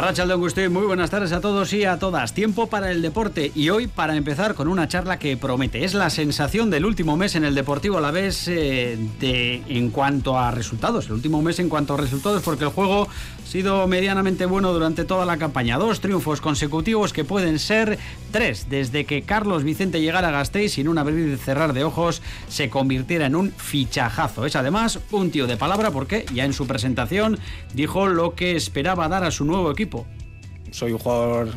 Arracha Augusto, muy buenas tardes a todos y a todas. Tiempo para el deporte y hoy para empezar con una charla que promete. Es la sensación del último mes en el Deportivo a la vez eh, de, en cuanto a resultados. El último mes en cuanto a resultados porque el juego ha sido medianamente bueno durante toda la campaña. Dos triunfos consecutivos que pueden ser desde que Carlos Vicente llegara a Gasteiz sin un abrir y cerrar de ojos se convirtiera en un fichajazo. Es además un tío de palabra porque ya en su presentación dijo lo que esperaba dar a su nuevo equipo soy un jugador,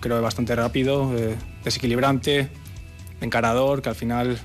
creo, bastante rápido, eh, desequilibrante, encarador, que al final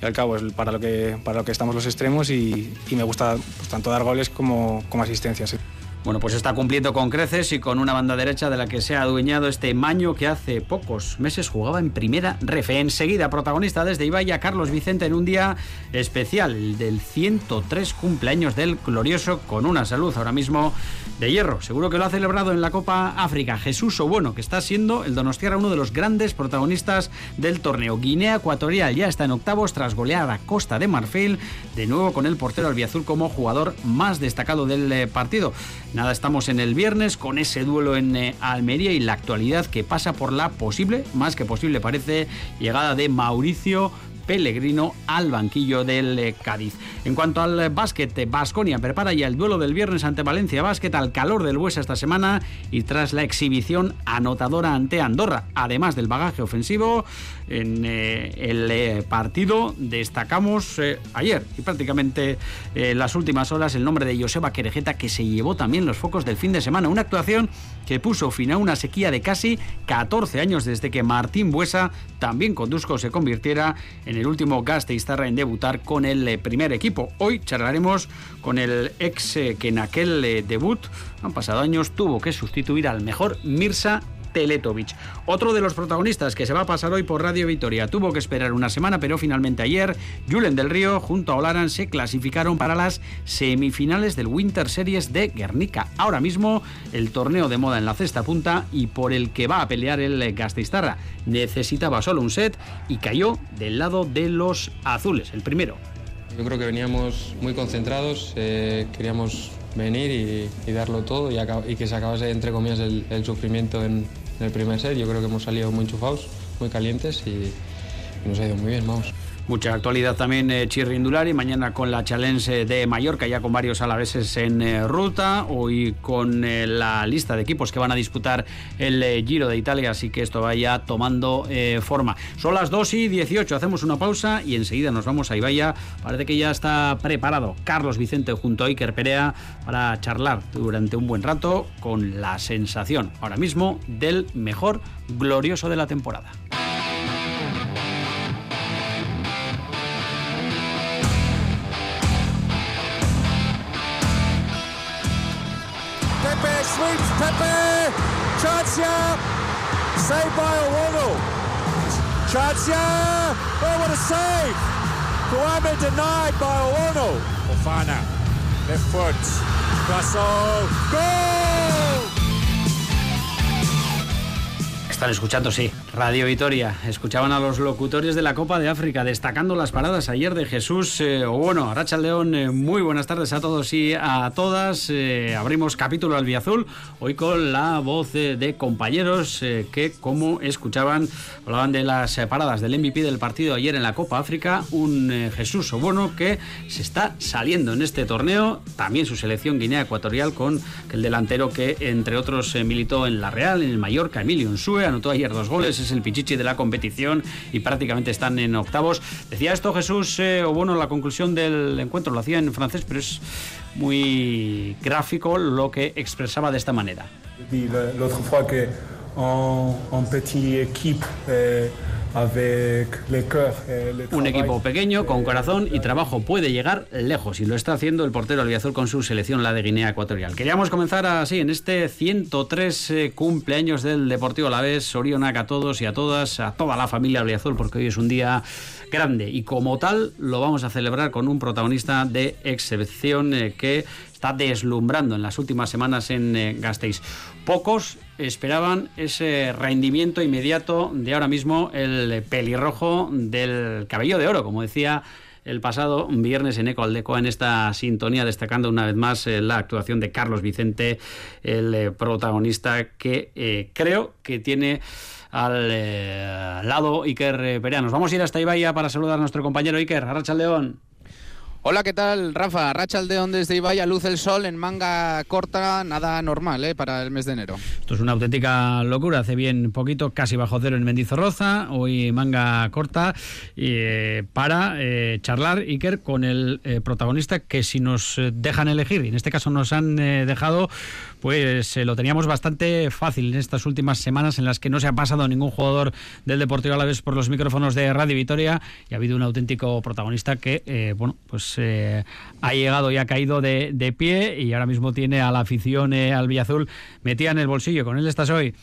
y al cabo es para lo que, para lo que estamos los extremos y, me gusta pues, tanto dar goles como, como asistencias. Bueno, pues está cumpliendo con creces y con una banda derecha de la que se ha adueñado este Maño que hace pocos meses jugaba en primera refe. Enseguida, protagonista desde Ibaya, Carlos Vicente en un día especial, el del 103 cumpleaños del glorioso, con una salud ahora mismo de hierro. Seguro que lo ha celebrado en la Copa África. Jesús Obueno, que está siendo el Donostiara uno de los grandes protagonistas del torneo. Guinea Ecuatorial ya está en octavos tras golear a Costa de Marfil, de nuevo con el portero albiazul como jugador más destacado del eh, partido. Nada, estamos en el viernes con ese duelo en eh, Almería y la actualidad que pasa por la posible, más que posible parece, llegada de Mauricio Pellegrino al banquillo del eh, Cádiz. En cuanto al básquet, Basconia prepara ya el duelo del viernes ante Valencia Básquet al calor del Huesa esta semana y tras la exhibición anotadora ante Andorra, además del bagaje ofensivo, en eh, el eh, partido destacamos ayer y prácticamente en las últimas horas el nombre de Joseba Querejeta que se llevó también los focos del fin de semana. Una actuación que puso fin a una sequía de casi 14 años desde que Martín Buesa, también con se convirtiera en el último Gasteiztarra en debutar con el eh, primer equipo. Hoy charlaremos con el ex eh, que en aquel eh, debut, han pasado años, tuvo que sustituir al mejor Mirsa Teletovic. Otro de los protagonistas que se va a pasar hoy por Radio Vitoria tuvo que esperar una semana, pero finalmente ayer Julen del Río junto a Olaran se clasificaron para las semifinales del Winter Series de Guernica. Ahora mismo el torneo de moda en la cesta punta y por el que va a pelear el Gasteiztarra. Necesitaba solo un set y cayó del lado de los azules, el primero. Yo creo que veníamos muy concentrados, eh, queríamos venir y, darlo todo y, que se acabase, entre comillas, el sufrimiento en, en el primer set. Yo creo que hemos salido muy enchufados, muy calientes y, nos ha ido muy bien, vamos. Mucha actualidad también eh, Chirrindulari, mañana con la Challenge de Mallorca, ya con varios alaveses en eh, ruta, hoy con eh, la lista de equipos que van a disputar el eh, Giro de Italia, así que esto vaya tomando forma. Son las 2 y 18, hacemos una pausa y enseguida nos vamos a Ibaya. Parece que ya está preparado Carlos Vicente junto a Iker Perea para charlar durante un buen rato con la sensación ahora mismo del mejor glorioso de la temporada. Saved by Owono. Chancia. Oh, what a save. Kwame denied by Owono. Ofana. Left foot. Russell. Goal! Están escuchando, sí, Radio Vitoria. Escuchaban a los locutores de la Copa de África destacando las paradas ayer de Jesús eh, bueno, Racha León. Eh, muy buenas tardes a todos y a todas. Eh, abrimos capítulo al Azul hoy con la voz de compañeros que, como escuchaban, hablaban de las paradas del MVP del partido ayer en la Copa África. Un Jesús o bueno que se está saliendo en este torneo. También su selección Guinea Ecuatorial con el delantero que, entre otros, militó en la Real, en el Mallorca, Emilio Ensue anotó ayer dos goles, es el pichichi de la competición y prácticamente están en octavos. Decía esto Jesús, eh, o bueno, la conclusión del encuentro lo hacía en francés, pero es muy gráfico lo que expresaba de esta manera. L'autre fois que en, petit équipe eh, un equipo pequeño, con corazón y trabajo puede llegar lejos y lo está haciendo el portero albiazul con su selección, la de Guinea Ecuatorial. Queríamos comenzar así, en este 103 eh, cumpleaños del Deportivo Alavés, Orionac a todos y a todas, a toda la familia albiazul, porque hoy es un día grande y como tal lo vamos a celebrar con un protagonista de excepción eh, que está deslumbrando en las últimas semanas en Gasteiz. Pocos esperaban ese rendimiento inmediato de ahora mismo el pelirrojo del cabello de oro, como decía el pasado viernes en Eco Aldecoa en esta sintonía, destacando una vez más eh, la actuación de Carlos Vicente, el eh, protagonista que eh, creo que tiene al lado Iker Perea. Nos vamos a ir hasta Ibaya para saludar a nuestro compañero Iker, Arracha León. Hola, ¿qué tal, Rafa? Racha Aldeón desde Ibaya, luz el sol en manga corta, nada normal ¿eh? para el mes de enero. Esto es una auténtica locura. Hace bien poquito, casi bajo cero en Mendizorroza, hoy manga corta, eh, para eh, charlar, Iker, con el eh, protagonista que si nos dejan elegir, y en este caso nos han dejado, pues lo teníamos bastante fácil en estas últimas semanas en las que no se ha pasado ningún jugador del Deportivo Alavés por los micrófonos de Radio Vitoria y ha habido un auténtico protagonista que, bueno, pues eh, ha llegado y ha caído de, pie y ahora mismo tiene a la afición eh, al Villazul metida en el bolsillo. ¿Con él estás hoy?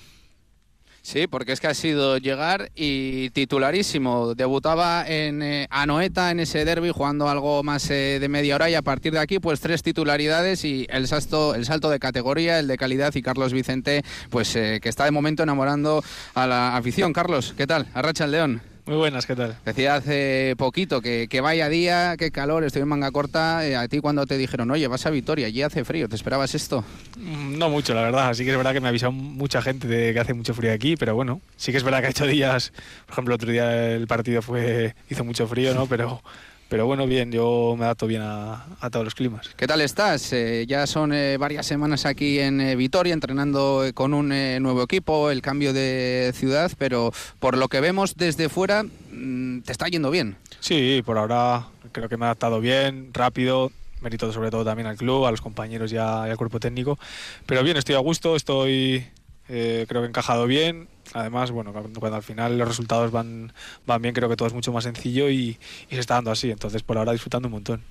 Sí, porque es que ha sido llegar y titularísimo. Debutaba en eh, Anoeta en ese derby jugando algo más de media hora y a partir de aquí pues tres titularidades y el salto, el salto de categoría, el de calidad y Carlos Vicente pues que está de momento enamorando a la afición. Carlos, ¿qué tal? Arracha el León. Muy buenas, ¿qué tal? Decía hace poquito que, vaya día, qué calor, estoy en manga corta. Eh, a ti cuando te dijeron, oye, vas a Vitoria, allí hace frío, ¿te esperabas esto? Mm, no mucho, la verdad. Así que es verdad que me ha avisado mucha gente de que hace mucho frío aquí, pero bueno, sí que es verdad que ha hecho días, por ejemplo, otro día el partido fue hizo mucho frío, ¿no? Pero pero bueno, bien, yo me adapto bien a, todos los climas. ¿Qué tal estás? Eh, ya son eh, varias semanas aquí en eh, Vitoria entrenando con un nuevo equipo, el cambio de ciudad, pero por lo que vemos desde fuera, mm, te está yendo bien. Sí, por ahora creo que me he adaptado bien, rápido, mérito sobre todo también al club, a los compañeros y, al cuerpo técnico. Pero bien, estoy a gusto, estoy creo que he encajado bien además, bueno, cuando, al final los resultados van, van bien, creo que todo es mucho más sencillo y, se está dando así. Entonces, por ahora disfrutando un montón.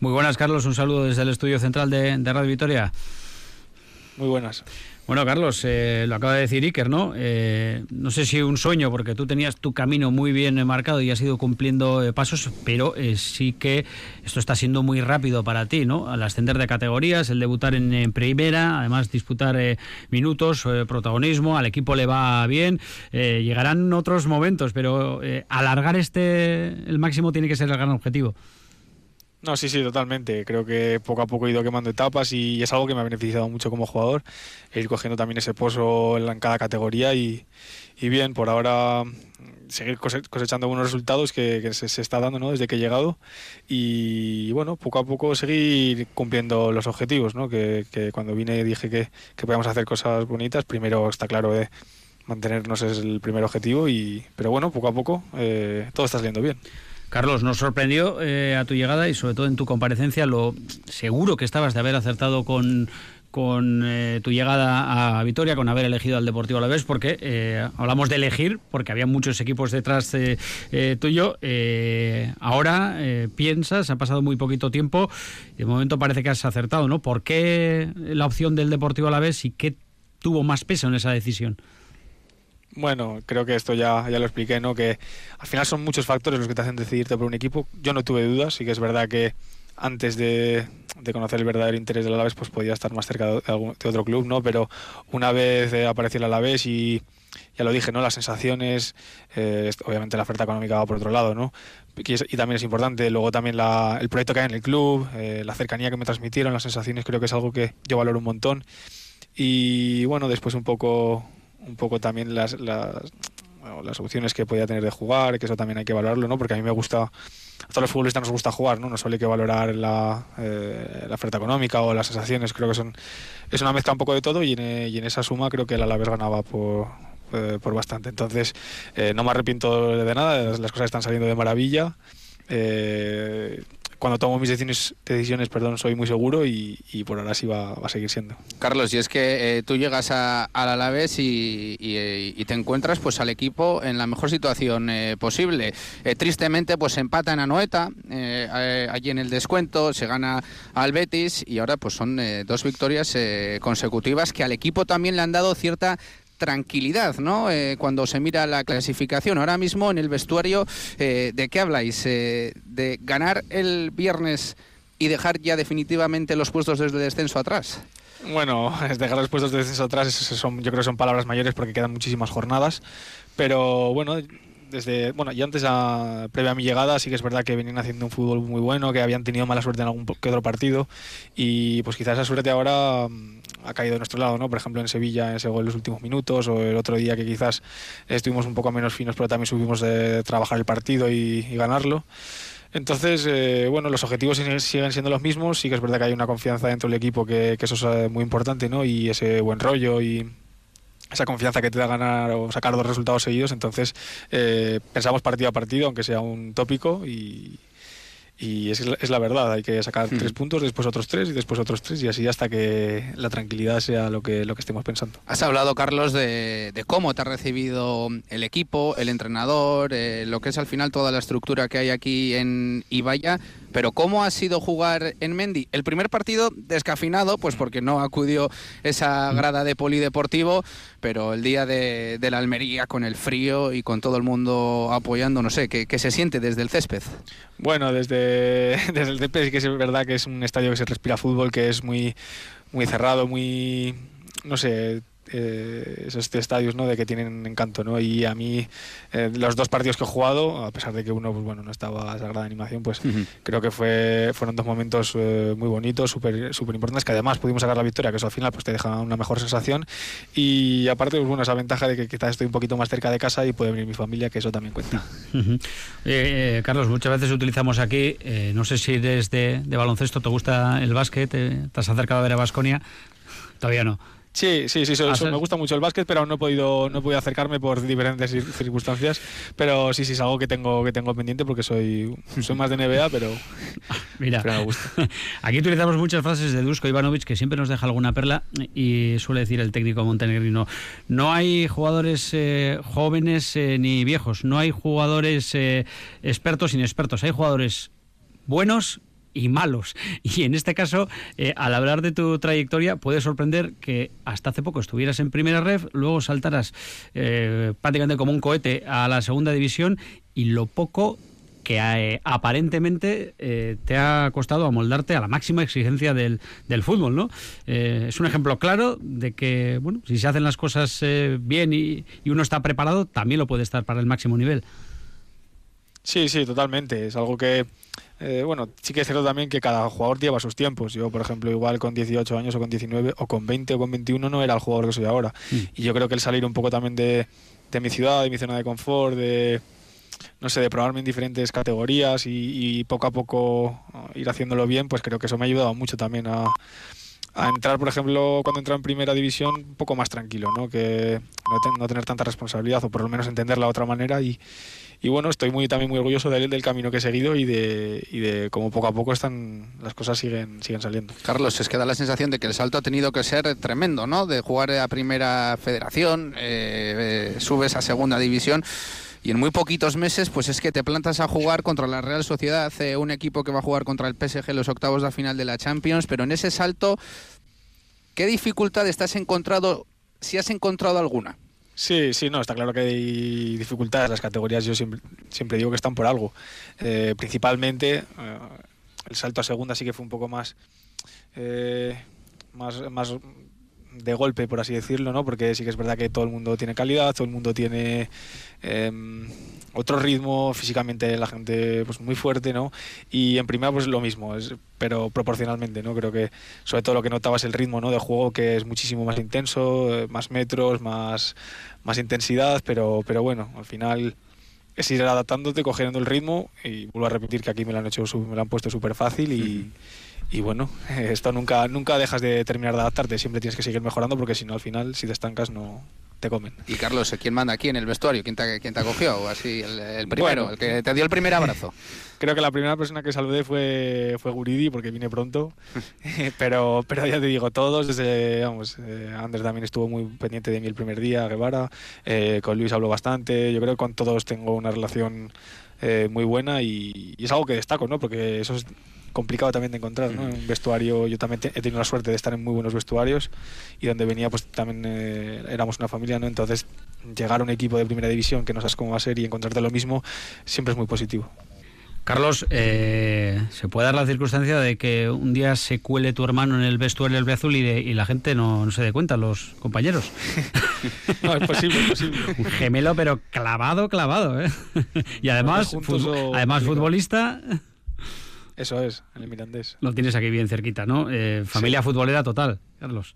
Muy buenas, Carlos. Un saludo desde el estudio central de, de Radio Vitoria. Muy buenas. Bueno, Carlos, eh, lo acaba de decir Iker, ¿no? Eh, no sé si un sueño, porque tú tenías tu camino muy bien marcado y has ido cumpliendo eh, pasos, pero sí que esto está siendo muy rápido para ti, ¿no? Al ascender de categorías, el debutar en, primera, además disputar minutos, protagonismo, al equipo le va bien, llegarán otros momentos, pero alargar este, el máximo tiene que ser el gran objetivo. No, sí, sí, totalmente. Creo que poco a poco he ido quemando etapas y es algo que me ha beneficiado mucho como jugador, ir cogiendo también ese pozo en cada categoría y, bien, por ahora seguir cosechando buenos resultados que, se, está dando ¿no? desde que he llegado y bueno, poco a poco seguir cumpliendo los objetivos, ¿no? que, cuando vine dije que, que podíamos hacer cosas bonitas, primero está claro de mantenernos es el primer objetivo, y, pero bueno, poco a poco eh, todo está saliendo bien. Carlos, nos sorprendió eh, a tu llegada y sobre todo en tu comparecencia lo seguro que estabas de haber acertado con, con eh, tu llegada a Vitoria, con haber elegido al Deportivo a la vez, porque eh, hablamos de elegir, porque había muchos equipos detrás tuyo. ahora piensas, ha pasado muy poquito tiempo, y de momento parece que has acertado, ¿no? ¿Por qué la opción del Deportivo a la vez y qué tuvo más peso en esa decisión? Bueno, creo que esto ya, ya lo expliqué, ¿no? Que al final son muchos factores los que te hacen decidirte por un equipo. Yo no tuve dudas, sí que es verdad que antes de, conocer el verdadero interés del Alavés, pues podía estar más cerca de, otro club, ¿no? Pero una vez apareció el Alavés y ya lo dije, ¿no? Las sensaciones, eh, obviamente la oferta económica va por otro lado, ¿no? Y, también es importante, luego también el proyecto que hay en el club, eh, la cercanía que me transmitieron, las sensaciones, creo que es algo que yo valoro un montón. Y bueno, después un poco un poco también las, las, las opciones que podía tener de jugar, que eso también hay que valorarlo, ¿no? Porque a mí me gusta, a todos los futbolistas nos gusta jugar, ¿no? No solo que valorar la, eh, la oferta económica o las sensaciones, creo que son es una mezcla un poco de todo y en, y en esa suma creo que el Alavés ganaba por, eh, por bastante. Entonces, eh, no me arrepiento de nada, las cosas están saliendo de maravilla. Eh, cuando tomo mis decisiones, decisiones perdón, soy muy seguro y, por ahora sí va, a seguir siendo. Carlos, y es que eh, tú llegas a, al Alavés y, y, te encuentras pues al equipo en la mejor situación eh, posible. Eh, tristemente pues empata en Anoeta, allí en el descuento, se gana al Betis y ahora pues son dos victorias consecutivas que al equipo también le han dado cierta tranquilidad, ¿no? Eh, cuando se mira la clasificación. Ahora mismo en el vestuario, eh, ¿de qué habláis? Eh, ¿De ganar el viernes y dejar ya definitivamente los puestos desde descenso atrás? Bueno, dejar los puestos de descenso atrás, son, yo creo que son palabras mayores porque quedan muchísimas jornadas, pero bueno, desde, bueno, y antes, a, previa a mi llegada, sí que es verdad que venían haciendo un fútbol muy bueno, que habían tenido mala suerte en algún que otro partido y pues quizás esa suerte ahora mm, ha caído de nuestro lado, ¿no? Por ejemplo, en Sevilla, en ese gol en los últimos minutos, o el otro día que quizás estuvimos un poco menos finos, pero también subimos de trabajar el partido y, ganarlo. Entonces, eh, bueno, los objetivos siguen siendo los mismos. Sí que es verdad que hay una confianza dentro del equipo que, que eso es eh, muy importante, ¿no? Y ese buen rollo y, esa confianza que te da ganar o sacar dos resultados seguidos. Entonces, eh, pensamos partido a partido, aunque sea un tópico, y, y es, es, la verdad, hay que sacar tres puntos, después otros tres y después otros tres y así hasta que la tranquilidad sea lo que, lo que estemos pensando. Has hablado, Carlos, de, de cómo te ha recibido el equipo, el entrenador, eh, lo que es al final toda la estructura que hay aquí en Ibaya. Pero ¿cómo ha sido jugar en Mendy? El primer partido descafinado, pues porque no acudió esa grada de polideportivo, pero el día de, la Almería con el frío y con todo el mundo apoyando, no sé, ¿qué, qué se siente desde el césped? Bueno, desde, desde el césped sí que es verdad que es un estadio que se respira fútbol, que es muy, muy cerrado, muy, no sé, eh, esos estadios ¿no? de que tienen encanto ¿no? y a mí eh, los dos partidos que he jugado a pesar de que uno pues, bueno no estaba a sagrada animación pues creo que fue fueron dos momentos eh, muy bonitos súper super importantes que además pudimos sacar la victoria que eso al final pues te deja una mejor sensación. Y aparte pues, bueno esa ventaja de que quizás estoy un poquito más cerca de casa y puede venir mi familia que eso también cuenta. Eh, Carlos muchas veces utilizamos aquí no sé si desde de, baloncesto te gusta el básquet te has acercado a ver a Basconia. Todavía no Sí, sí, sí, me gusta mucho el básquet, pero aún no he podido, no he podido acercarme por diferentes circunstancias. Pero sí, sí, es algo que tengo, que tengo pendiente porque soy, soy más de NBA, pero, Mira, me gusta. Aquí utilizamos muchas frases de Dusko Ivanovic que siempre nos deja alguna perla y suele decir el técnico montenegrino, no hay jugadores eh, jóvenes eh, ni viejos, no hay jugadores eh, expertos inexpertos, hay jugadores buenos y malos. Y en este caso, eh, al hablar de tu trayectoria, puede sorprender que hasta hace poco estuvieras en primera ref, luego saltaras eh, prácticamente como un cohete a la segunda división y lo poco que eh, aparentemente te ha costado amoldarte a la máxima exigencia del, del fútbol, ¿no? es un ejemplo claro de que, bueno, si se hacen las cosas bien y, y uno está preparado, también lo puede estar para el máximo nivel. Sí, sí, totalmente. Es algo que eh, bueno, sí que es cierto también que cada jugador lleva sus tiempos. Yo, por ejemplo, igual con 18 años o con 19 o con 20 o con 21 no era el jugador que soy ahora. Mm. Y yo creo que el salir un poco también de, mi ciudad, de mi zona de confort, de no sé, de probarme en diferentes categorías y, poco a poco uh, ir haciéndolo bien, pues creo que eso me ha ayudado mucho también a, entrar, por ejemplo, cuando entra en primera división, un poco más tranquilo, ¿no? Que no, no tener tanta responsabilidad o por lo menos entenderla de otra manera y, y bueno, estoy muy también muy orgulloso de, del camino que he seguido y de, y de cómo poco a poco están las cosas siguen, siguen saliendo. Carlos, es que da la sensación de que el salto ha tenido que ser tremendo, ¿no? De jugar a primera federación, eh, eh, subes a segunda división y en muy poquitos meses pues es que te plantas a jugar contra la Real Sociedad, hace un equipo que va a jugar contra el PSG en los octavos de final de la Champions, pero en ese salto, ¿qué dificultad estás encontrado, si has encontrado alguna? Sí, sí, no, está claro que hay dificultades. Las categorías yo siempre, siempre digo que están por algo. Eh, principalmente eh, el salto a segunda sí que fue un poco más, eh, más, más de golpe, por así decirlo, ¿no? Porque sí que es verdad que todo el mundo tiene calidad, todo el mundo tiene em, otro ritmo, físicamente la gente pues muy fuerte, ¿no? Y en primera pues lo mismo, es, pero proporcionalmente, ¿no? Creo que sobre todo lo que notaba es el ritmo, ¿no? De juego que es muchísimo más intenso, eh, más metros, más, más intensidad, pero, pero bueno, al final es ir adaptándote, cogiendo el ritmo y vuelvo a repetir que aquí me lo han hecho, me lo han puesto súper fácil y, y bueno, esto nunca, nunca dejas de terminar de adaptarte, siempre tienes que seguir mejorando porque si no al final si te estancas no, te comen. Y Carlos, ¿quién manda aquí en el vestuario? ¿Quién te, quién te acogió? ¿O así, el, primero, el que te dio el primer abrazo? Creo que la primera persona que saludé fue, fue Guridi porque vine pronto, pero, pero ya te digo, todos, desde, vamos, eh, Ander también estuvo muy pendiente de mí el primer día, Guevara, eh, con Luis habló bastante, yo creo que con todos tengo una relación eh, muy buena y, y, es algo que destaco, ¿no? Porque eso es complicado también de encontrar, ¿no? Un vestuario, yo también he tenido la suerte de estar en muy buenos vestuarios y donde venía pues también eh, éramos una familia, ¿no? Entonces llegar a un equipo de primera división que no sabes cómo va a ser y encontrarte lo mismo siempre es muy positivo. Carlos, eh, ¿se puede dar la circunstancia de que un día se cuele tu hermano en el vestuario del azul y, y la gente no, se dé cuenta, los compañeros? no, es posible, es posible. Un gemelo, pero clavado, clavado. ¿eh? y además, además futbolista. Eso es, en el Mirandés. Lo tienes aquí bien cerquita, ¿no? Eh, familia futbolera total, Carlos.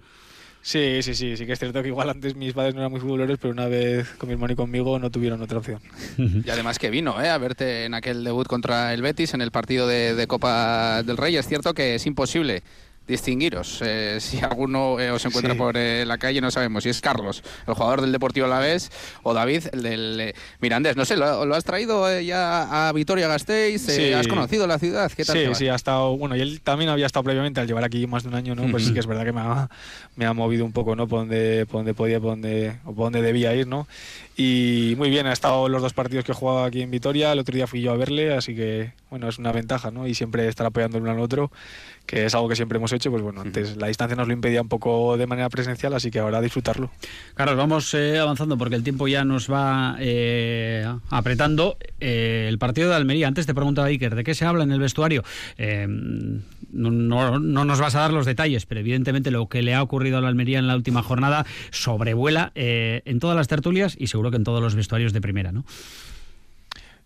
Sí, sí, sí, sí que es cierto que igual antes mis padres no eran muy futboleros, pero una vez con mi hermano y conmigo no tuvieron otra opción. Y además que vino ¿eh? a verte en aquel debut contra el Betis en el partido de Copa del Rey. Es cierto que es imposible distinguiros. Eh, si alguno eh, os encuentra por eh, la calle, no sabemos si es Carlos, el jugador del Deportivo Alavés, o David, el del Mirandés. No sé, ¿lo, has traído ya a Vitoria Gasteiz? ¿Has conocido la ciudad? ¿Qué tal sí, sí, ha estado. Bueno, y él también había estado previamente al llevar aquí más de un año, ¿no? Pues sí que es verdad que me ha, me ha movido un poco, ¿no? Por donde, por donde podía, por donde, o por donde debía ir, ¿no? Y muy bien, ha estado los dos partidos que he jugado aquí en Vitoria. El otro día fui yo a verle, así que, bueno, es una ventaja, ¿no? Y siempre estar apoyando el uno al otro que es algo que siempre hemos hecho, pues bueno, antes la distancia nos lo impedía un poco de manera presencial, así que ahora disfrutarlo. Carlos, vamos eh, avanzando porque el tiempo ya nos va eh, apretando. Eh, el partido de Almería, antes te preguntaba Iker, ¿de qué se habla en el vestuario? No, no, nos vas a dar los detalles, pero evidentemente lo que le ha ocurrido a la Almería en la última jornada sobrevuela en todas las tertulias y seguro que en todos los vestuarios de primera, ¿no?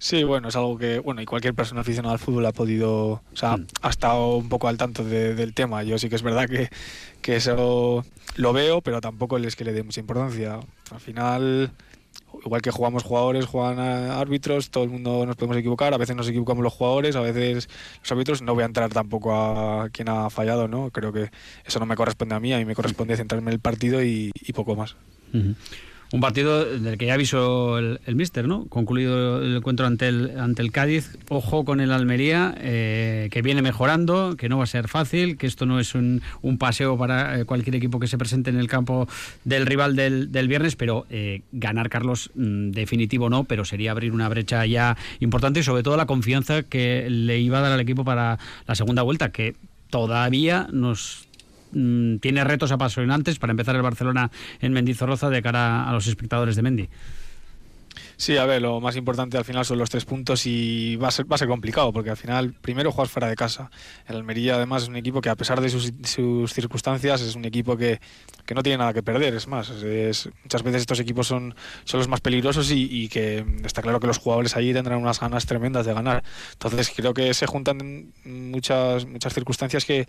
Sí, bueno, es algo que, bueno, y cualquier persona aficionada al fútbol ha podido, o sea, mm. ha estado un poco al tanto del tema. Yo sí que es verdad que, que eso lo veo, pero tampoco es que le dé mucha importancia. Al final, igual que jugamos jugadores, juegan árbitros, todo el mundo nos podemos equivocar, a veces nos equivocamos los jugadores, a veces los árbitros, no voy a entrar tampoco a quien ha fallado, ¿no? Creo que eso no me corresponde a mí, a mí me corresponde centrarme en el partido y, poco más. Un partido del que ya avisó el, el míster, ¿no? Concluido el encuentro ante el, ante el Cádiz. Ojo con el Almería, eh, que viene mejorando, que no va a ser fácil, que esto no es un, un paseo para eh, cualquier equipo que se presente en el campo del rival del, del viernes, pero eh, ganar, Carlos, mm, definitivo no, pero sería abrir una brecha ya importante y sobre todo la confianza que le iba a dar al equipo para la segunda vuelta, que todavía nos Mm, tiene retos apasionantes para empezar el Barcelona en Mendizorroza de cara a los espectadores de Mendy. Sí, a ver, lo más importante al final son los tres puntos y va a ser, va a ser complicado porque al final primero juegas fuera de casa. El Almería además es un equipo que a pesar de sus, circunstancias es un equipo que, que, no tiene nada que perder. Es más, es, muchas veces estos equipos son, son los más peligrosos y, y, que está claro que los jugadores allí tendrán unas ganas tremendas de ganar. Entonces creo que se juntan muchas, muchas circunstancias que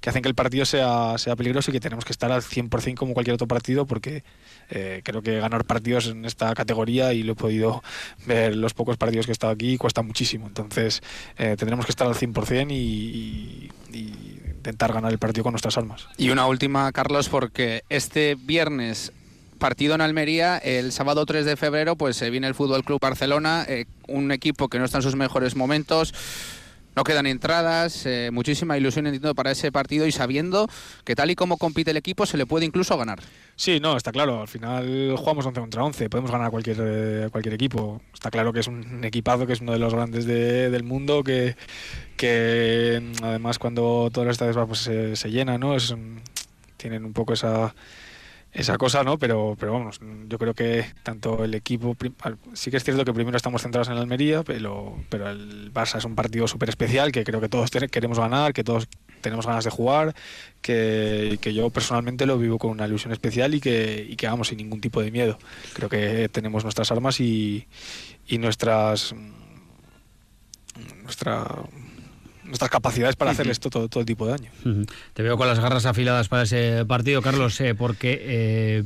que hacen que el partido sea, sea peligroso y que tenemos que estar al 100% como cualquier otro partido porque eh, creo que ganar partidos en esta categoría y lo he podido ver los pocos partidos que he estado aquí cuesta muchísimo. Entonces eh, tendremos que estar al 100% y, intentar ganar el partido con nuestras armas. Y una última, Carlos, porque este viernes partido en Almería, el sábado 3 de febrero, pues se viene el Fútbol Club Barcelona, eh, un equipo que no está en sus mejores momentos. No quedan entradas, eh, muchísima ilusión entiendo para ese partido y sabiendo que tal y como compite el equipo se le puede incluso ganar. Sí, no, está claro. Al final jugamos 11 contra 11, podemos ganar a cualquier, eh, cualquier equipo. Está claro que es un equipazo, que es uno de los grandes del mundo, que, que además cuando todas las estadios pues, se, se llena, ¿no? Es, tienen un poco esa esa cosa, ¿no? Pero, pero vamos, yo creo que tanto el equipo, sí que es cierto que primero estamos centrados en Almería, pero, pero el Barça es un partido súper especial que creo que todos queremos ganar, que todos tenemos ganas de jugar, que, que, yo personalmente lo vivo con una ilusión especial y que, y que vamos sin ningún tipo de miedo. Creo que tenemos nuestras armas y, y nuestras nuestra nuestras capacidades para hacer esto todo, todo tipo de daño. Te veo con las garras afiladas para ese partido, Carlos, eh, porque eh,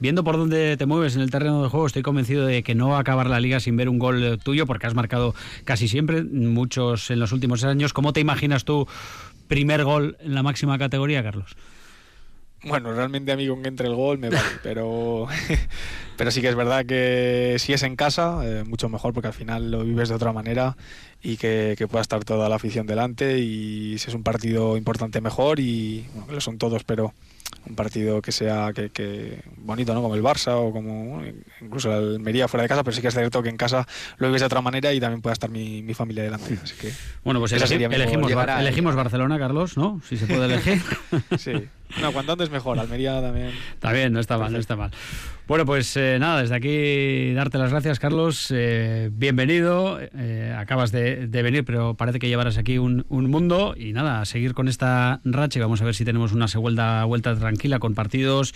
viendo por dónde te mueves en el terreno de juego, estoy convencido de que no va a acabar la liga sin ver un gol tuyo, porque has marcado casi siempre, muchos en los últimos años. ¿Cómo te imaginas tú primer gol en la máxima categoría, Carlos? Bueno, realmente a mí con que entre el gol me vale, pero, pero sí que es verdad que si es en casa, eh, mucho mejor porque al final lo vives de otra manera y que, pueda estar toda la afición delante y si es un partido importante mejor y bueno, que lo son todos, pero un partido que sea que, bonito, ¿no? Como el Barça o como incluso la Almería fuera de casa, pero sí que es cierto que en casa lo vives de otra manera y también pueda estar mi, familia delante. bueno, pues elegimos, elegimos Barcelona, Carlos, ¿no? Si se puede elegir. sí. No, cuanto antes mejor. Almería también. Está bien, no está mal, no está mal. Bueno, pues eh, nada, desde aquí darte las gracias, Carlos. Eh, bienvenido. Eh, acabas de, venir, pero parece que llevarás aquí un, mundo. Y nada, a seguir con esta racha y vamos a ver si tenemos una segunda vuelta tranquila con partidos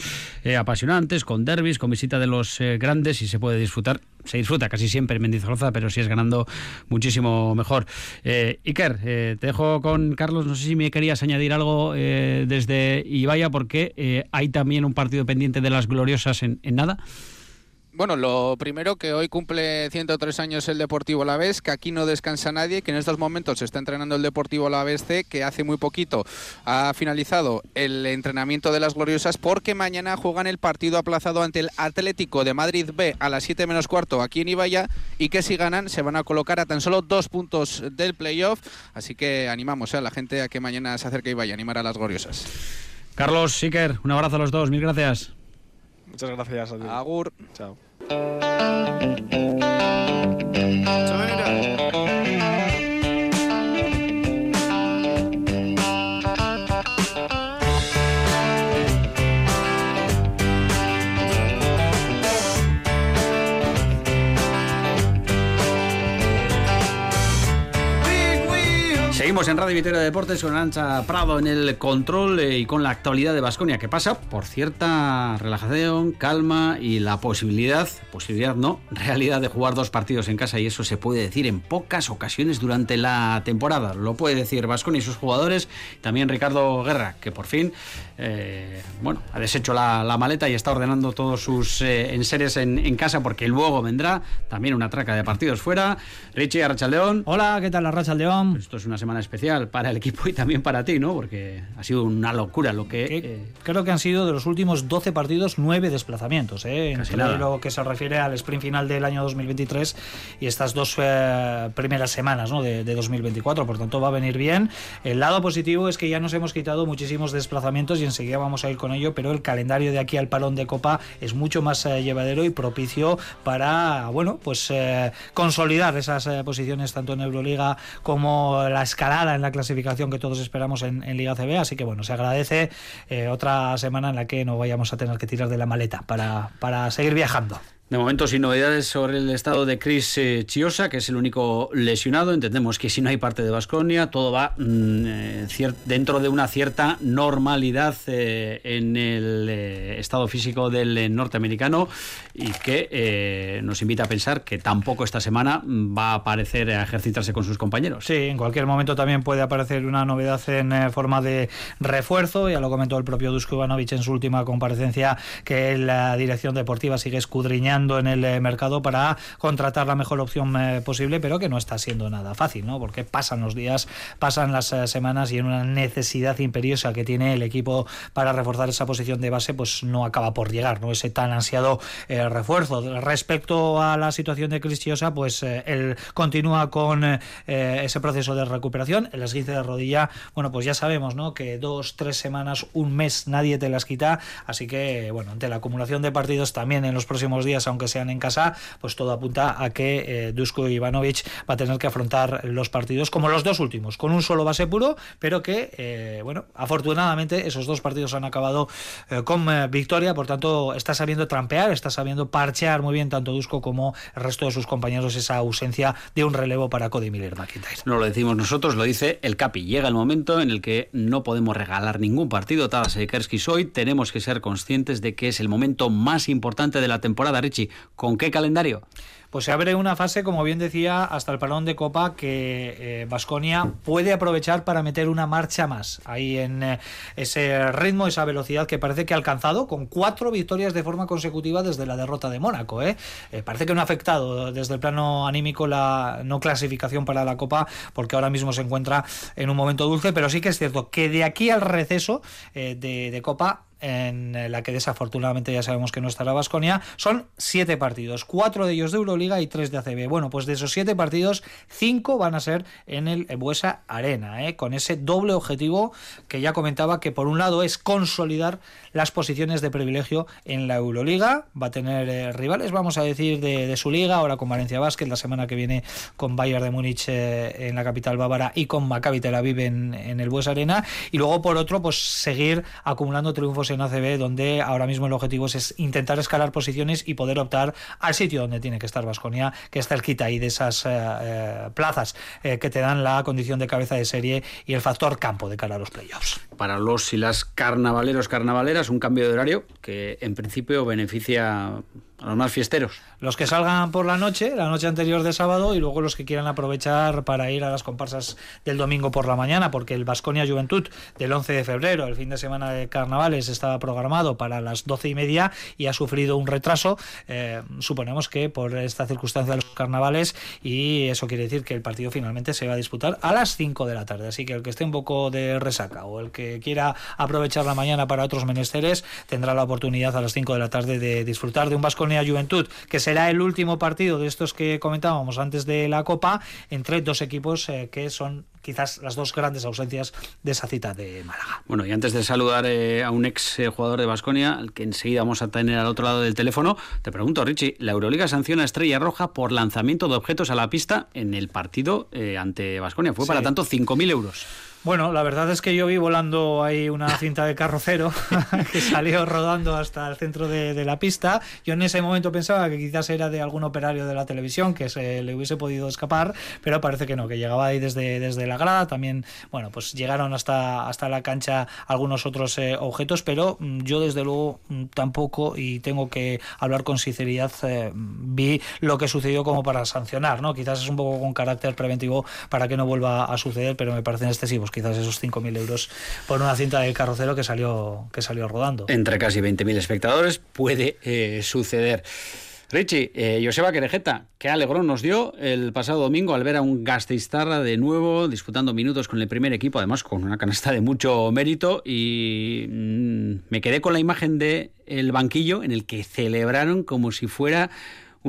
apasionantes, con derbis, con visita de los grandes y se puede disfrutar. Se disfruta casi siempre en Mendizorroza, pero si es ganando muchísimo mejor. Iker, te dejo con Carlos. No sé si me querías añadir algo desde Ibaya, porque hay también un partido pendiente de las gloriosas en, en nada? Bueno, lo primero que hoy cumple 103 años el Deportivo Alavés, que aquí no descansa nadie, que en estos momentos se está entrenando el Deportivo Alavés C, que hace muy poquito ha finalizado el entrenamiento de las gloriosas porque mañana juegan el partido aplazado ante el Atlético de Madrid B a las 7 menos cuarto aquí en Ibaya y que si ganan se van a colocar a tan solo dos puntos del playoff, así que animamos a la gente a que mañana se acerque a Ibaya, animar a las gloriosas. Carlos, Siker, un abrazo a los dos, mil gracias. Muchas gracias. A Agur. Chao. Turn it up. Seguimos en Radio Vitoria de Deportes con Ancha Prado en el control eh, y con la actualidad de Basconia, que pasa por cierta relajación, calma y la posibilidad, posibilidad no, realidad de jugar dos partidos en casa y eso se puede decir en pocas ocasiones durante la temporada. Lo puede decir Basconia y sus jugadores, también Ricardo Guerra, que por fin eh, bueno, ha deshecho la, maleta y está ordenando todos sus eh, enseres en, en, casa porque luego vendrá también una traca de partidos fuera. Richie Arrachaldeón. Hola, ¿qué tal Arrachaldeón? Esto es una semana especial para el equipo y también para ti, ¿no? Porque ha sido una locura lo que... Eh, creo que han sido de los últimos 12 partidos, 9 desplazamientos, ¿eh? Entre lo que se refiere al sprint final del año 2023 y estas dos eh, primeras semanas ¿no? de, 2024. Por tanto, va a venir bien. El lado positivo es que ya nos hemos quitado muchísimos desplazamientos y enseguida vamos a ir con ello, pero el calendario de aquí al parón de Copa es mucho más eh, llevadero y propicio para, bueno, pues consolidar esas posiciones tanto en Euroliga como la escala en la clasificación que todos esperamos en, Liga CB, así que bueno, se agradece eh, otra semana en la que no vayamos a tener que tirar de la maleta para, para seguir viajando. De momento, sin novedades sobre el estado de Chris eh, Chiosa, que es el único lesionado. Entendemos que si no hay parte de Basconia, todo va mm, eh, dentro de una cierta normalidad eh, en el estado físico del norteamericano y que nos invita a pensar que tampoco esta semana va a aparecer a ejercitarse con sus compañeros. Sí, en cualquier momento también puede aparecer una novedad en forma de refuerzo. Ya lo comentó el propio Dusko Ivanovic en su última comparecencia, que la dirección deportiva sigue escudriñando en el eh, mercado para contratar la mejor opción eh, posible, pero que no está siendo nada fácil, ¿no? Porque pasan los días, pasan las eh, semanas y en una necesidad imperiosa que tiene el equipo para reforzar esa posición de base, pues no acaba por llegar, ¿no? Ese tan ansiado refuerzo. Respecto a la situación de Cristiosa, pues él continúa con ese proceso de recuperación. El esguince de rodilla, bueno, pues ya sabemos, ¿no? Que dos, tres semanas, un mes, nadie te las quita. Así que, bueno, ante la acumulación de partidos también en los próximos días aunque sean en casa, pues todo apunta a que eh, Dusko Ivanovic va a tener que afrontar los partidos como los dos últimos, con un solo base puro, pero que, eh, bueno, afortunadamente esos dos partidos han acabado eh, con victoria, por tanto está sabiendo trampear, está sabiendo parchear muy bien tanto Dusko como el resto de sus compañeros esa ausencia de un relevo para Cody Miller McIntyre. No lo decimos nosotros, lo dice el Capi. Llega el momento en el que no podemos regalar ningún partido. Tadas hoy tenemos que ser conscientes de que es el momento más importante de la temporada, ¿con qué calendario? pues se abre una fase, como bien decía, hasta el parón de Copa que Vasconia eh, puede aprovechar para meter una marcha más ahí en eh, ese ritmo, esa velocidad que parece que ha alcanzado con cuatro victorias de forma consecutiva desde la derrota de Mónaco. ¿eh? parece que no ha afectado desde el plano anímico la no clasificación para la Copa porque ahora mismo se encuentra en un momento dulce, pero sí que es cierto que de aquí al receso de, de Copa en la que desafortunadamente ya sabemos que no estará Basconia, son siete partidos, cuatro de ellos de Euroliga y tres de ACB. Bueno, pues de esos siete partidos, cinco van a ser en el Buesa Arena, ¿eh? con ese doble objetivo que ya comentaba que por un lado es consolidar las posiciones de privilegio en la Euroliga, va a tener eh, rivales, vamos a decir, de, su liga, ahora con Valencia Basket, la semana que viene con Bayern de Múnich eh, en la capital bávara y con Maccabi Tel Aviv en el Buesa Arena, y luego por otro, pues seguir acumulando triunfos en ACB, donde ahora mismo el objetivo es intentar escalar posiciones y poder optar al sitio donde tiene que estar Vasconia, que es cerquita ahí de esas eh, eh, plazas eh, que te dan la condición de cabeza de serie y el factor campo de cara a los playoffs. Para los y las carnavaleros, carnavaleras, un cambio de horario que en principio beneficia a los más fiesteros. Los que salgan por la noche, la noche anterior de sábado, y luego los que quieran aprovechar para ir a las comparsas del domingo por la mañana, porque el Vasconia Juventud del 11 de febrero, el fin de semana de carnavales, estaba programado para las doce y media y ha sufrido un retraso. Eh, suponemos que por esta circunstancia de los carnavales, y eso quiere decir que el partido finalmente se va a disputar a las 5 de la tarde. Así que el que esté un poco de resaca o el que quiera aprovechar la mañana para otros menesteres, tendrá la oportunidad a las 5 de la tarde de disfrutar de un Vasconia Juventud, que será el último partido de estos que comentábamos antes de la Copa, entre dos equipos eh, que son quizás las dos grandes ausencias de esa cita de Málaga. Bueno, y antes de saludar eh, a un ex eh, jugador de Basconia, al que enseguida vamos a tener al otro lado del teléfono, te pregunto, Richie, la Euroliga sanciona a Estrella Roja por lanzamiento de objetos a la pista en el partido ante Basconia. Fue para tanto 5.000 euros. Bueno, la verdad es que yo vi volando ahí una cinta de carrocero que salió rodando hasta el centro de, la pista. Yo en ese momento pensaba que quizás era de algún operario de la televisión que se le hubiese podido escapar, pero parece que no, que llegaba ahí desde, desde la grada. También, bueno, pues llegaron hasta, hasta la cancha algunos otros eh, objetos, pero mm, yo desde luego mm, tampoco, y tengo que hablar con sinceridad, eh, vi lo que sucedió como para sancionar, ¿no? Quizás es un poco con carácter preventivo para que no vuelva a suceder, pero me parecen excesivos quizás esos 5.000 euros por una cinta de carrocero que salió, que salió rodando. Entre casi 20.000 espectadores puede eh, suceder. Richie, eh, Joseba Querejeta, qué alegrón nos dio el pasado domingo al ver a un Gasteiztarra de nuevo disputando minutos con el primer equipo, además con una canasta de mucho mérito y mm, me quedé con la imagen de el banquillo en el que celebraron como si fuera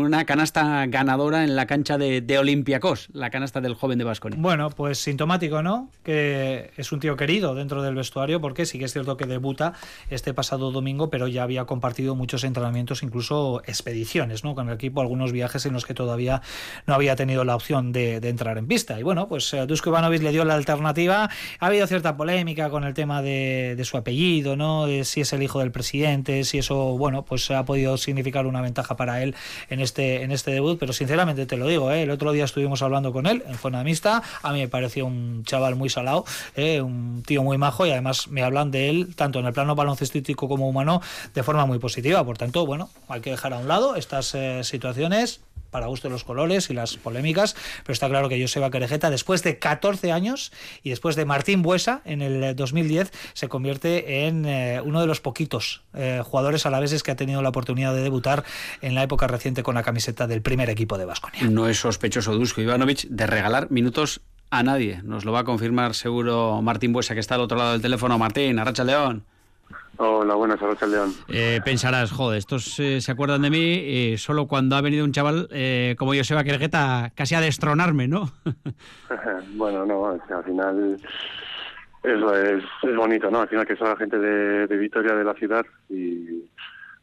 una canasta ganadora en la cancha de, de Olympiacos, la canasta del joven de Vasconia. Bueno, pues sintomático, ¿no? Que es un tío querido dentro del vestuario, porque sí que es cierto que debuta este pasado domingo, pero ya había compartido muchos entrenamientos, incluso expediciones, ¿no? Con el equipo, algunos viajes en los que todavía no había tenido la opción de, entrar en pista. Y bueno, pues eh, Dusko Ivanovic le dio la alternativa. Ha habido cierta polémica con el tema de, de su apellido, ¿no? De si es el hijo del presidente, si eso, bueno, pues ha podido significar una ventaja para él en en este debut, pero sinceramente te lo digo, ¿eh? el otro día estuvimos hablando con él en zona mixta, a mí me pareció un chaval muy salado, ¿eh? un tío muy majo y además me hablan de él tanto en el plano baloncestístico como humano de forma muy positiva, por tanto, bueno, hay que dejar a un lado estas eh, situaciones para gusto de los colores y las polémicas, pero está claro que Joseba Querejeta, después de 14 años y después de Martín Buesa en el 2010, se convierte en eh, uno de los poquitos eh, jugadores alaveses que ha tenido la oportunidad de debutar en la época reciente con la camiseta del primer equipo de Vasconia. No es sospechoso Dusko Ivanovic de regalar minutos a nadie. Nos lo va a confirmar seguro Martín Buesa, que está al otro lado del teléfono. Martín, Arracha León. Hola, buenas, Arracha León. Eh, pensarás, joder, estos eh, se acuerdan de mí eh, solo cuando ha venido un chaval eh, como Joseba Quergueta casi a destronarme, ¿no? bueno, no, al final eso es, es, bonito, ¿no? Al final que son la gente de, de Vitoria, de la ciudad, y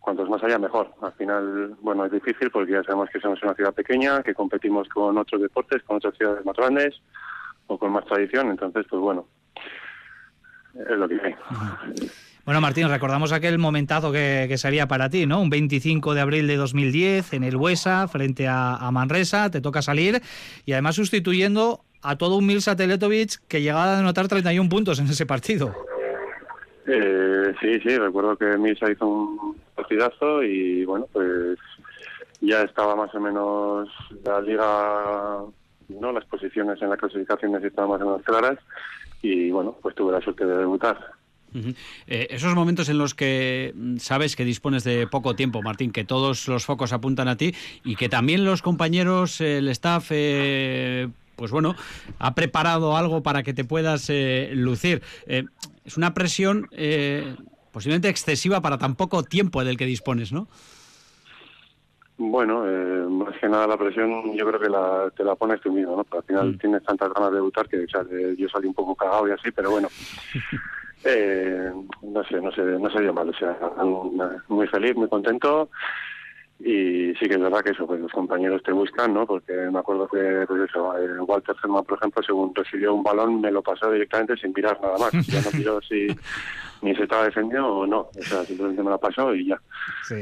cuantos más haya, mejor. Al final, bueno, es difícil porque ya sabemos que somos una ciudad pequeña, que competimos con otros deportes, con otras ciudades más grandes o con más tradición, entonces, pues bueno, es lo que hay. Bueno, Martín, recordamos aquel momentazo que, que, sería para ti, ¿no? Un 25 de abril de 2010 en el Huesa, frente a, Manresa, te toca salir y además sustituyendo a todo un Milsa Teletovic que llegaba a anotar 31 puntos en ese partido. Eh, sí, sí, recuerdo que Milsa hizo un partidazo y bueno, pues ya estaba más o menos la liga, no las posiciones en la clasificación estaban más o menos claras y bueno, pues tuve la suerte de debutar. Eh, esos momentos en los que mm, sabes que dispones de poco tiempo, Martín, que todos los focos apuntan a ti y que también los compañeros, el staff, eh, pues bueno, ha preparado algo para que te puedas eh, lucir. Eh, es una presión posiblemente excesiva para tan poco tiempo del que dispones, ¿no? Bueno, eh, más que nada la presión yo creo que la, te la pones tú mismo, ¿no? Al final tienes tantas ganas de debutar que o sea, eh, yo salí un poco cagado y así, pero bueno, eh, no sé, no sé, no se dio mal, o sea, muy feliz, muy contento y sí que es verdad que eso, pues los compañeros te buscan, ¿no? Porque me acuerdo que, pues eso, eh, Walter Ferman, por ejemplo, según recibió un balón, me lo pasó directamente sin mirar nada más. Ya no miró si ni se estaba defendiendo o no. O sea, simplemente me lo pasó y ya. Sí.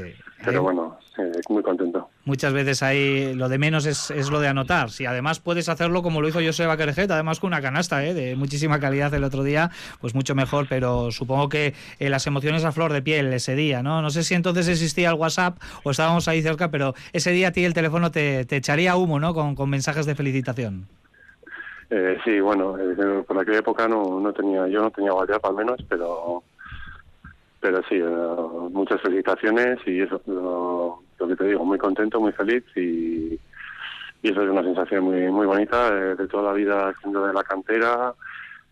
Pero bueno, eh, muy contento. Muchas veces ahí lo de menos es, es, lo de anotar. Si además puedes hacerlo como lo hizo Joseba Querejet, además con una canasta ¿eh? de muchísima calidad el otro día, pues mucho mejor. Pero supongo que eh, las emociones a flor de piel ese día, ¿no? No sé si entonces existía el WhatsApp o estábamos ahí cerca, pero ese día a ti el teléfono te, te echaría humo, ¿no? Con, con mensajes de felicitación. Eh, sí, bueno, eh, por aquella época no, no tenía, yo no tenía WhatsApp al menos, pero pero sí, uh, muchas felicitaciones y eso, lo, lo, que te digo, muy contento, muy feliz y, y eso es una sensación muy muy bonita de, de toda la vida siendo de la cantera,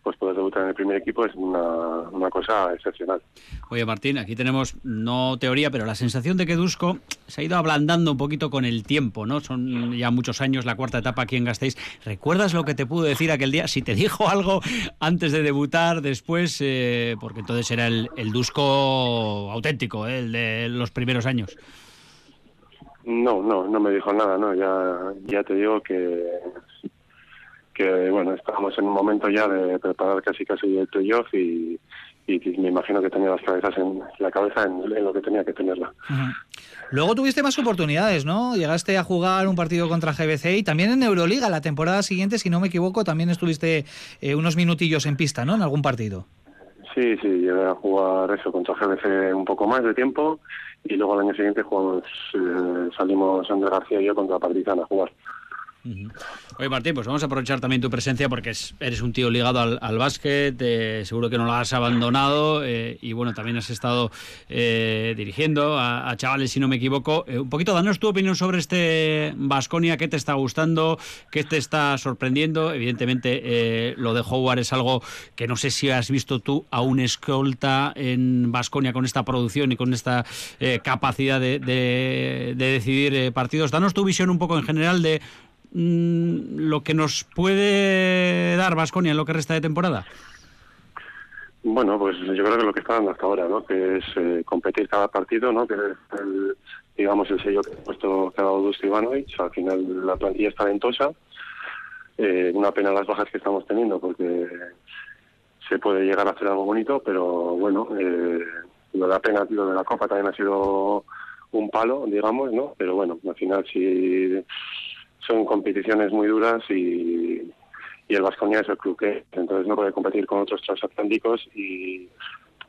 pues poder debutar en el primer equipo es una, una, cosa excepcional. Oye Martín, aquí tenemos no teoría, pero la sensación de que Dusko se ha ido ablandando un poquito con el tiempo, ¿no? Son ya muchos años, la cuarta etapa aquí en Gasteiz. ¿Recuerdas lo que te pudo decir aquel día? Si te dijo algo antes de debutar, después, eh, porque entonces era el, el Dusko auténtico, ¿eh? el de los primeros años. No, no, no me dijo nada, no, ya, ya te digo que que bueno, estábamos en un momento ya de preparar casi casi el playoff y, y, me imagino que tenía las cabezas en la cabeza en, en lo que tenía que tenerla. Uh -huh. Luego tuviste más oportunidades, ¿no? Llegaste a jugar un partido contra GBC y también en Euroliga la temporada siguiente, si no me equivoco, también estuviste eh, unos minutillos en pista, ¿no? En algún partido. Sí, sí, llegué a jugar eso contra GBC un poco más de tiempo y luego al año siguiente jugamos, eh, salimos Andrés García y yo contra Partizan a jugar. Oye Martín, pues vamos a aprovechar también tu presencia porque es, eres un tío ligado al, al básquet, eh, seguro que no lo has abandonado eh, y bueno, también has estado eh, dirigiendo a, chavales, si no me equivoco. Un poquito, danos tu opinión sobre este Basconia, qué te está gustando, qué te está sorprendiendo. Evidentemente, lo de Howard es algo que no sé si has visto tú a un escolta en Basconia con esta producción y con esta capacidad de, de, de decidir partidos. Danos tu visión un poco en general de Mm, lo que nos puede dar Vasconia en lo que resta de temporada? Bueno, pues yo creo que lo que está dando hasta ahora, ¿no? Que es eh, competir cada partido, ¿no? Que es el, digamos el sello que ha puesto dado Dusko Ivanovic. Al final la plantilla está ventosa. Eh, una pena las bajas que estamos teniendo porque se puede llegar a hacer algo bonito, pero bueno, eh, lo de la pena, lo de la Copa también ha sido un palo, digamos, ¿no? Pero bueno, al final sí son competiciones muy duras y, y el Vasconia es el club que entonces no puede competir con otros transatlánticos y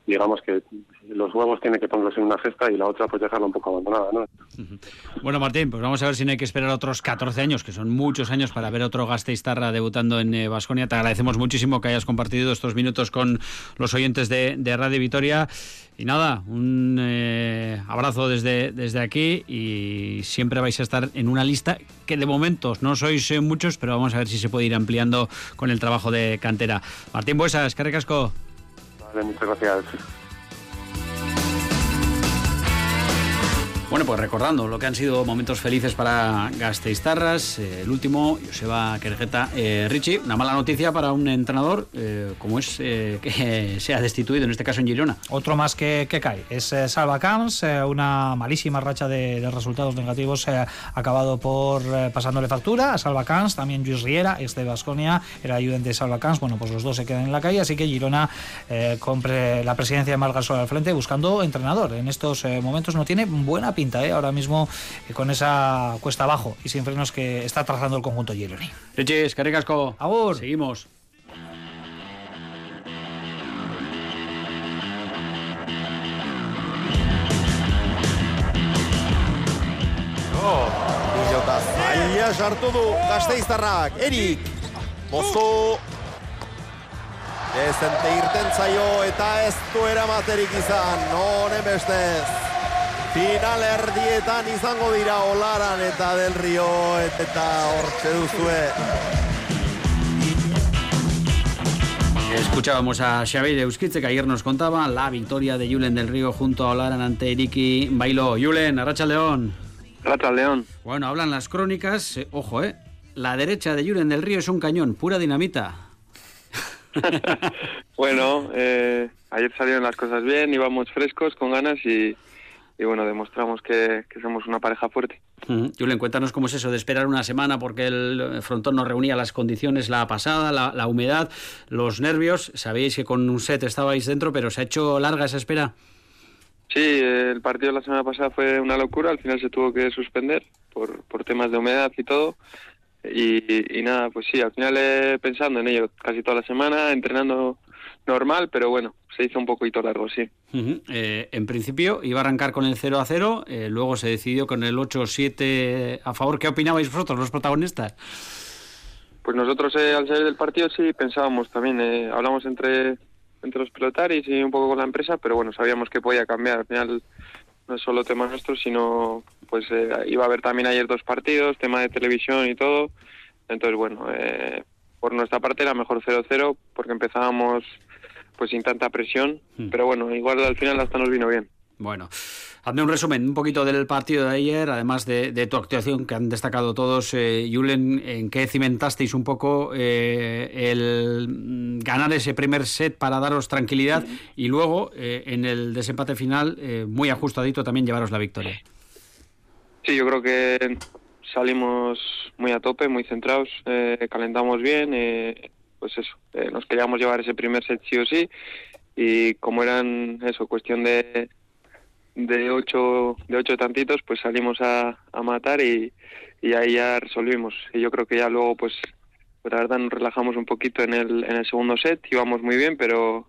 digamos que los huevos tiene que ponerlos en una cesta y la otra pues dejarla un poco abandonada, ¿no? Bueno, Martín, pues vamos a ver si no hay que esperar otros 14 años, que son muchos años para ver otro Gasteiztarra debutando en Vasconia. Eh, Te agradecemos muchísimo que hayas compartido estos minutos con los oyentes de, Radio Vitoria. Y nada, un eh, abrazo desde, desde aquí y siempre vais a estar en una lista que de momentos no sois eh, muchos, pero vamos a ver si se puede ir ampliando con el trabajo de cantera. Martín Buesas, Carre Casco. Vale, muchas gracias. Bueno, pues recordando lo que han sido momentos felices para Gasteiztarras, eh, el último, Joseba Querjeta eh, Richie, una mala noticia para un entrenador eh, como es eh, que se ha destituido, en este caso en Girona. Otro más que, que cae, es eh, Salva Camps, eh, una malísima racha de, de resultados negativos acabado por pasándole factura a Salva Camps, también Luis Riera, ex de Basconia, era ayudante de Salva Camps, bueno, pues los dos se quedan en la calle, así que Girona compre la presidencia de Margasol al frente buscando entrenador. En estos momentos no tiene buena pinta pinta ¿eh? ahora mismo eh, con esa cuesta abajo y sin frenos que está trazando el conjunto Gironi. Richis, Caricasco. Agur. Seguimos. Oh, pilota zaila sartu du Gasteiztarrak. Erik, moztu. Dezente irten zaio eta ez du eramaterik izan. Nonen bestez. Final erdietan izango dira Olaran eta Del Rio eta hortxe duzue. Escuchábamos a Xavier Euskitze que ayer nos contaba la victoria de Julen del Río junto a Olaran ante Eriki Bailo. Julen, Arracha León. Arracha León. Bueno, hablan las crónicas. eh, ojo, ¿eh? La derecha de Julen del Río es un cañón, pura dinamita. Bueno, eh, ayer salieron las cosas bien, íbamos frescos, con ganas y, y bueno, demostramos que, que somos una pareja fuerte. Ujú. Julen, cuéntanos cómo es eso de esperar una semana porque el frontón no reunía las condiciones la pasada, la, la humedad, los nervios. Sabéis que con un set estabais dentro, pero se ha hecho larga esa espera. Sí, el partido la semana pasada fue una locura, al final se tuvo que suspender por, por temas de humedad y todo. Y, y nada, pues sí, al final eh, pensando en ello casi toda la semana, entrenando normal, pero bueno, se hizo un poquito largo, sí. Eh, en principio iba a arrancar con el 0 a 0, eh, luego se decidió con el 8-7 a favor. ¿Qué opinabais vosotros, los protagonistas? Pues nosotros eh, al salir del partido sí pensábamos también, eh, hablamos entre, entre los pelotaris y un poco con la empresa, pero bueno, sabíamos que podía cambiar. Al final no es solo tema nuestro, sino pues eh, iba a haber también ayer dos partidos, tema de televisión y todo. Entonces, bueno, eh, por nuestra parte era mejor 0-0 porque empezábamos pues sin tanta presión, pero bueno, igual al final hasta nos vino bien. Bueno, hazme un resumen un poquito del partido de ayer, además de, de tu actuación que han destacado todos. Eh, Julen, ¿en qué cimentasteis un poco eh, el mm, ganar ese primer set para daros tranquilidad y luego eh, en el desempate final, eh, muy ajustadito, también llevaros la victoria? Sí, yo creo que salimos muy a tope, muy centrados, eh, calentamos bien, eh, pues eso, eh, nos queríamos llevar ese primer set sí o sí y como eran eso, cuestión de de ocho de ocho tantitos, pues salimos a, a matar y, y ahí ya resolvimos. Y yo creo que ya luego, pues, la verdad nos relajamos un poquito en el, en el segundo set, íbamos muy bien, pero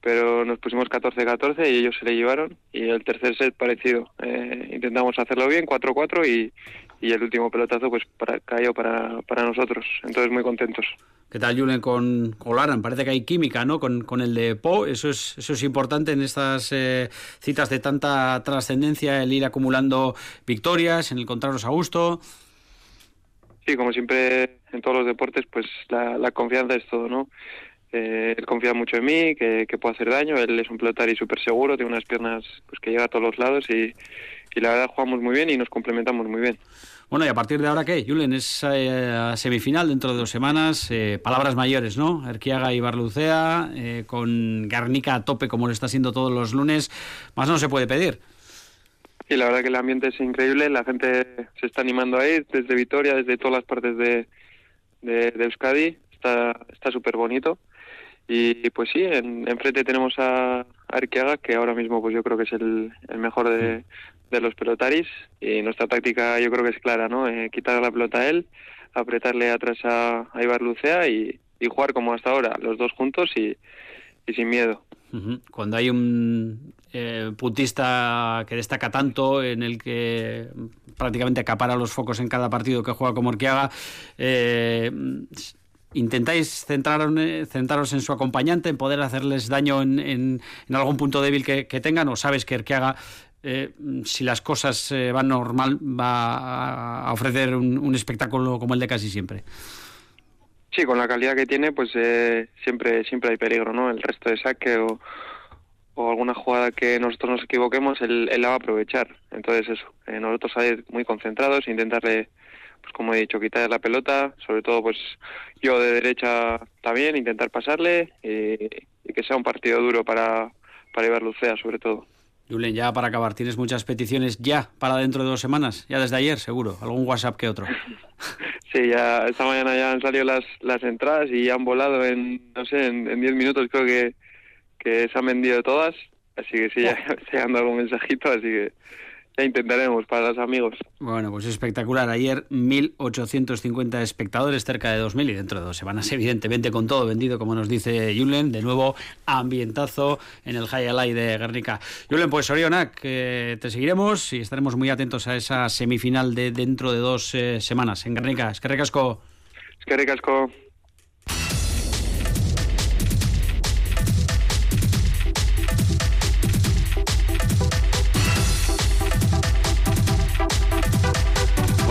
pero nos pusimos 14-14 y ellos se le llevaron. Y el tercer set parecido. Eh, intentamos hacerlo bien, 4-4 y, y el último pelotazo pues para, cayó para, para nosotros. Entonces muy contentos. ¿Qué tal, Julen, con Olaran? Parece que hay química, ¿no? Con, con el de Po, eso es, eso es importante en estas eh, citas de tanta trascendencia, el ir acumulando victorias, en encontraros a gusto. Sí, como siempre en todos los deportes, pues la, la confianza es todo, ¿no? Eh, él confía mucho en mí, que, que puedo hacer daño, él es un pelotari súper seguro, tiene unas piernas pues que llega a todos los lados y, y la verdad jugamos muy bien y nos complementamos muy bien. Bueno, y a partir de ahora, ¿qué? Julen, es eh, semifinal dentro de dos semanas. Eh, palabras mayores, ¿no? Erquiaga y Barlucea, eh, con Garnica a tope como lo está haciendo todos los lunes. Más no se puede pedir. Y la verdad que el ambiente es increíble, la gente se está animando a ir desde Vitoria, desde todas las partes de, de, de Euskadi, está está súper bonito. Y pues sí, en, enfrente tenemos a, a Erquiaga, que ahora mismo pues yo creo que es el, el mejor de, de los pelotaris y nuestra táctica yo creo que es clara, ¿no? Eh, quitar la pelota a él, apretarle atrás a, a Ibar Lucea y, y jugar como hasta ahora, los dos juntos y, y sin miedo. Cuando hay un eh, puntista que destaca tanto, en el que prácticamente acapara los focos en cada partido que juega como Orquiaga, eh, ¿intentáis centrar, centraros en su acompañante, en poder hacerles daño en, algún punto débil que, que, tengan? ¿O sabes que Orquiaga, eh, si las cosas eh, van normal, va a ofrecer un, un espectáculo como el de casi siempre? Sí, con la calidad que tiene, pues eh, siempre siempre hay peligro, ¿no? El resto de saque o, o alguna jugada que nosotros nos equivoquemos, él, él la va a aprovechar. Entonces eso, eh, nosotros salir muy concentrados, intentarle, pues como he dicho, quitar la pelota, sobre todo pues yo de derecha también, intentar pasarle y, y que sea un partido duro para, para Ibar Lucea sobre todo. Julen, ya para acabar, ¿tienes muchas peticiones ya para dentro de dos semanas? Ya desde ayer, seguro. ¿Algún WhatsApp que otro? Sí, ya esta mañana ya han salido las, las entradas y han volado en, no sé, en 10 minutos creo que, que se han vendido todas. Así que sí, ya está llegando algún mensajito, así que ya intentaremos para los amigos. Bueno, pues espectacular. Ayer 1.850 espectadores, cerca de 2.000 y dentro de dos semanas, evidentemente, con todo vendido, como nos dice Julen. De nuevo, ambientazo en el High Alay de Guernica. Julen, pues Orionak, eh, te seguiremos y estaremos muy atentos a esa semifinal de dentro de dos eh, semanas en Guernica. Es que recasco. Es que recasco.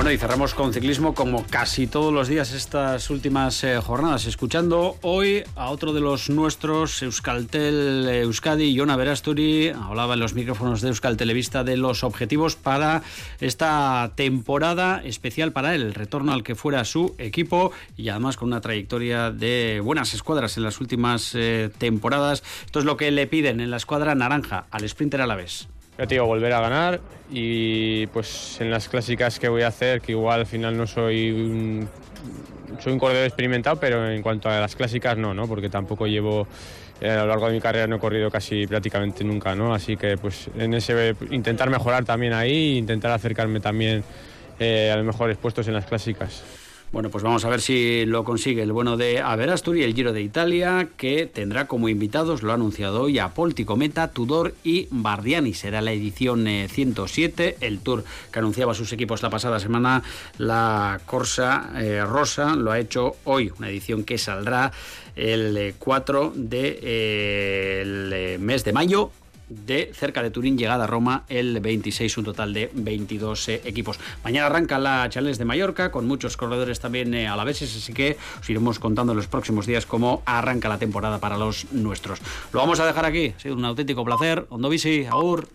Bueno, y cerramos con ciclismo como casi todos los días estas últimas eh, jornadas, escuchando hoy a otro de los nuestros, Euskaltel Euskadi, Jona Verasturi, hablaba en los micrófonos de Euskal Televista de los objetivos para esta temporada especial para él, el retorno al que fuera su equipo y además con una trayectoria de buenas escuadras en las últimas eh, temporadas. Esto es lo que le piden en la escuadra naranja al sprinter a. Ya te digo, volver a ganar y pues en las clásicas que voy a hacer, que igual al final no soy un, soy un corredor experimentado, pero en cuanto a las clásicas no, ¿no? Porque tampoco llevo, eh, a lo largo de mi carrera no he corrido casi prácticamente nunca, ¿no? Así que pues en ese intentar mejorar también ahí, intentar acercarme también eh, a los mejores puestos en las clásicas. Bueno, pues vamos a ver si lo consigue el bueno de Averastur y el Giro de Italia, que tendrá como invitados, lo ha anunciado hoy, a Polti Cometa, Tudor y Bardiani. Será la edición 107, eh, el tour que anunciaba sus equipos la pasada semana, la Corsa eh, Rosa, lo ha hecho hoy, una edición que saldrá el 4 del de, mes de mayo de cerca de Turín, llegada a Roma el 26, un total de 22 eh, equipos. Mañana arranca la Challenge de Mallorca con muchos corredores también eh, a la vez, así que os iremos contando en los próximos días cómo arranca la temporada para los nuestros. Lo vamos a dejar aquí, ha sido un auténtico placer. Ondovisi, Aur.